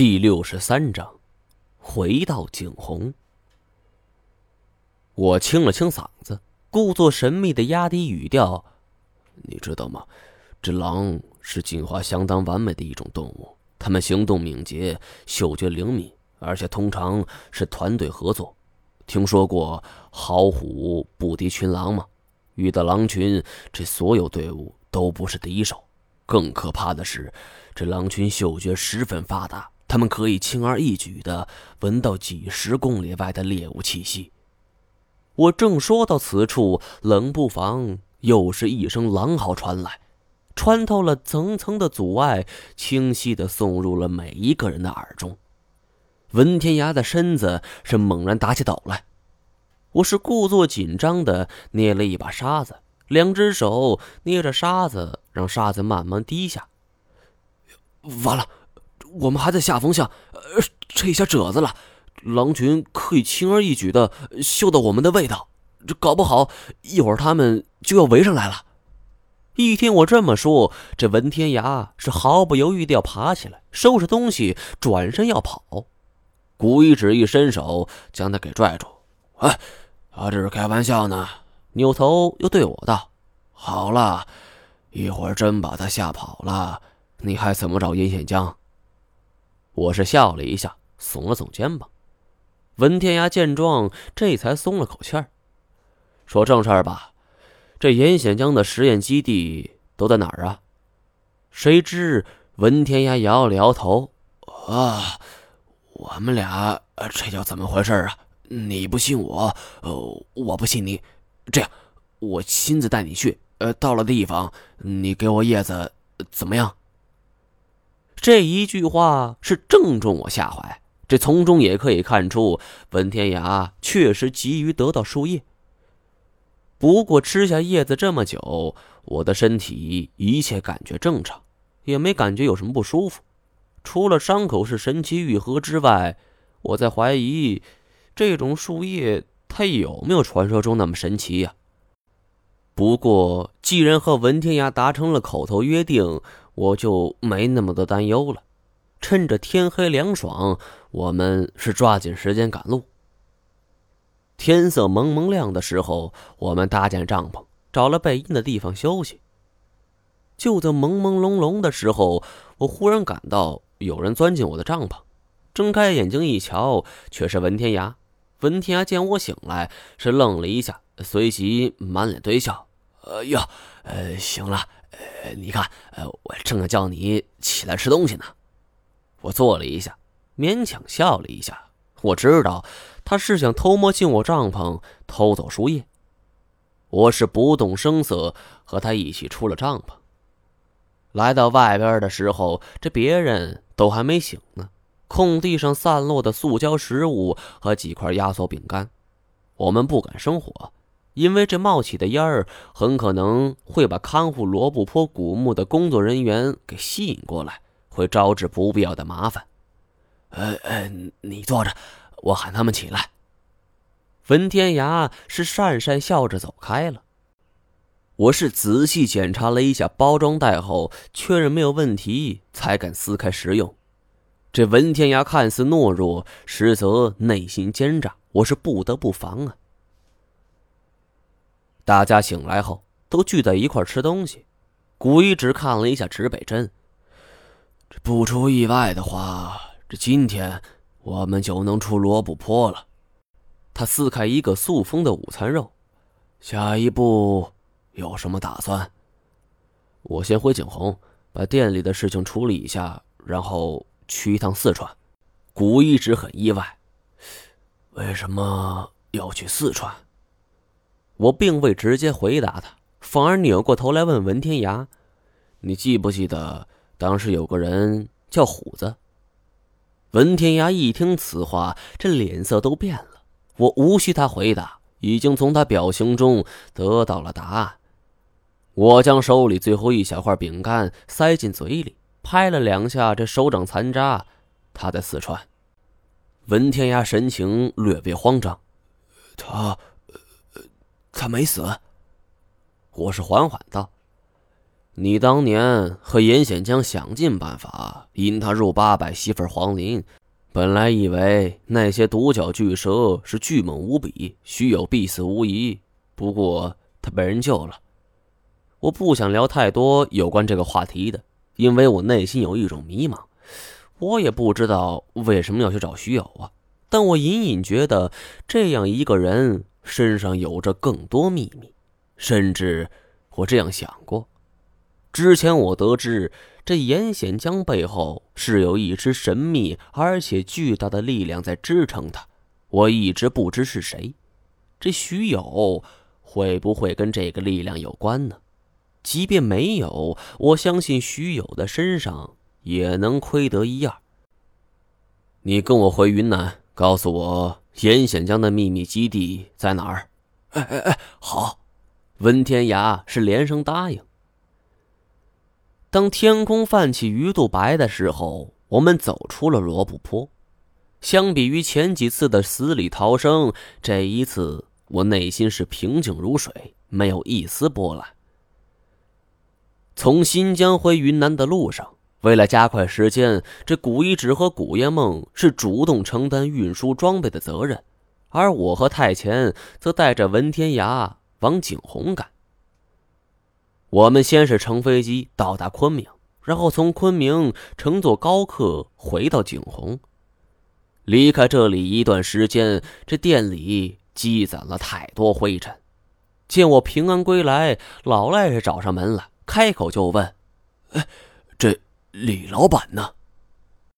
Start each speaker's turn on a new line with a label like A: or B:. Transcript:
A: 第六十三章，回到景洪。我清了清嗓子，故作神秘的压低语调：“你知道吗？这狼是进化相当完美的一种动物，它们行动敏捷，嗅觉灵敏，而且通常是团队合作。听说过好虎不敌群狼吗？遇到狼群，这所有队伍都不是敌手。更可怕的是，这狼群嗅觉十分发达。”他们可以轻而易举地闻到几十公里外的猎物气息。我正说到此处，冷不防又是一声狼嚎传来，穿透了层层的阻碍，清晰地送入了每一个人的耳中。文天涯的身子是猛然打起抖来，我是故作紧张地捏了一把沙子，两只手捏着沙子，让沙子慢慢滴下。完了。我们还在下风巷，呃，这下褶子了。狼群可以轻而易举的嗅到我们的味道，这搞不好一会儿他们就要围上来了。一听我这么说，这文天涯是毫不犹豫的要爬起来，收拾东西，转身要跑。古一指一伸手将他给拽住：“哎，他这是开玩笑呢。”扭头又对我道：“好了，一会儿真把他吓跑了，你还怎么找阴险江？”我是笑了一下，耸了耸肩膀。文天涯见状，这才松了口气儿，说：“正事儿吧，这严显江的实验基地都在哪儿啊？”谁知文天涯摇了摇头：“啊，我们俩这叫怎么回事啊？你不信我，呃，我不信你。这样，我亲自带你去。呃，到了地方，你给我叶子，怎么样？”这一句话是正中我下怀，这从中也可以看出文天涯确实急于得到树叶。不过吃下叶子这么久，我的身体一切感觉正常，也没感觉有什么不舒服。除了伤口是神奇愈合之外，我在怀疑这种树叶它有没有传说中那么神奇呀？不过既然和文天涯达成了口头约定。我就没那么多担忧了。趁着天黑凉爽，我们是抓紧时间赶路。天色蒙蒙亮的时候，我们搭建帐篷，找了背阴的地方休息。就在朦朦胧胧的时候，我忽然感到有人钻进我的帐篷。睁开眼睛一瞧，却是文天涯。文天涯见我醒来，是愣了一下，随即满脸堆笑：“哎呀，呃，行了。”你看，呃，我正要叫你起来吃东西呢。我坐了一下，勉强笑了一下。我知道他是想偷摸进我帐篷偷走树叶。我是不动声色和他一起出了帐篷。来到外边的时候，这别人都还没醒呢。空地上散落的塑胶食物和几块压缩饼干，我们不敢生火。因为这冒起的烟儿很可能会把看护罗布泊古墓的工作人员给吸引过来，会招致不必要的麻烦。呃呃，你坐着，我喊他们起来。文天涯是讪讪笑着走开了。我是仔细检查了一下包装袋后，确认没有问题，才敢撕开食用。这文天涯看似懦弱，实则内心奸诈，我是不得不防啊。大家醒来后都聚在一块吃东西。古一只看了一下指北针，不出意外的话，这今天我们就能出罗布泊了。他撕开一个塑封的午餐肉，下一步有什么打算？我先回景洪，把店里的事情处理一下，然后去一趟四川。古一直很意外，为什么要去四川？我并未直接回答他，反而扭过头来问文天涯：“你记不记得当时有个人叫虎子？”文天涯一听此话，这脸色都变了。我无需他回答，已经从他表情中得到了答案。我将手里最后一小块饼干塞进嘴里，拍了两下这手掌残渣。他在四川。文天涯神情略微慌张，他。他没死。我是缓缓道：“你当年和严显江想尽办法引他入八百媳妇黄林，本来以为那些独角巨蛇是巨猛无比，徐有必死无疑。不过他被人救了。我不想聊太多有关这个话题的，因为我内心有一种迷茫。我也不知道为什么要去找徐有啊，但我隐隐觉得这样一个人身上有着更多秘密，甚至我这样想过。之前我得知，这严显江背后是有一支神秘而且巨大的力量在支撑他，我一直不知是谁。这徐有会不会跟这个力量有关呢？即便没有，我相信徐有的身上也能窥得一二。你跟我回云南，告诉我严显江的秘密基地在哪儿？
B: 哎哎哎，好！
A: 温天涯是连声答应。当天空泛起鱼肚白的时候，我们走出了罗布泊。相比于前几次的死里逃生，这一次我内心是平静如水，没有一丝波澜。从新疆回云南的路上，为了加快时间，这古一指和古烟梦是主动承担运输装备的责任，而我和太前则带着文天涯往景洪赶。我们先是乘飞机到达昆明，然后从昆明乘坐高客回到景洪。离开这里一段时间，这店里积攒了太多灰尘。见我平安归来，老赖是找上门了，开口就问：“
B: 哎，这李老板呢？”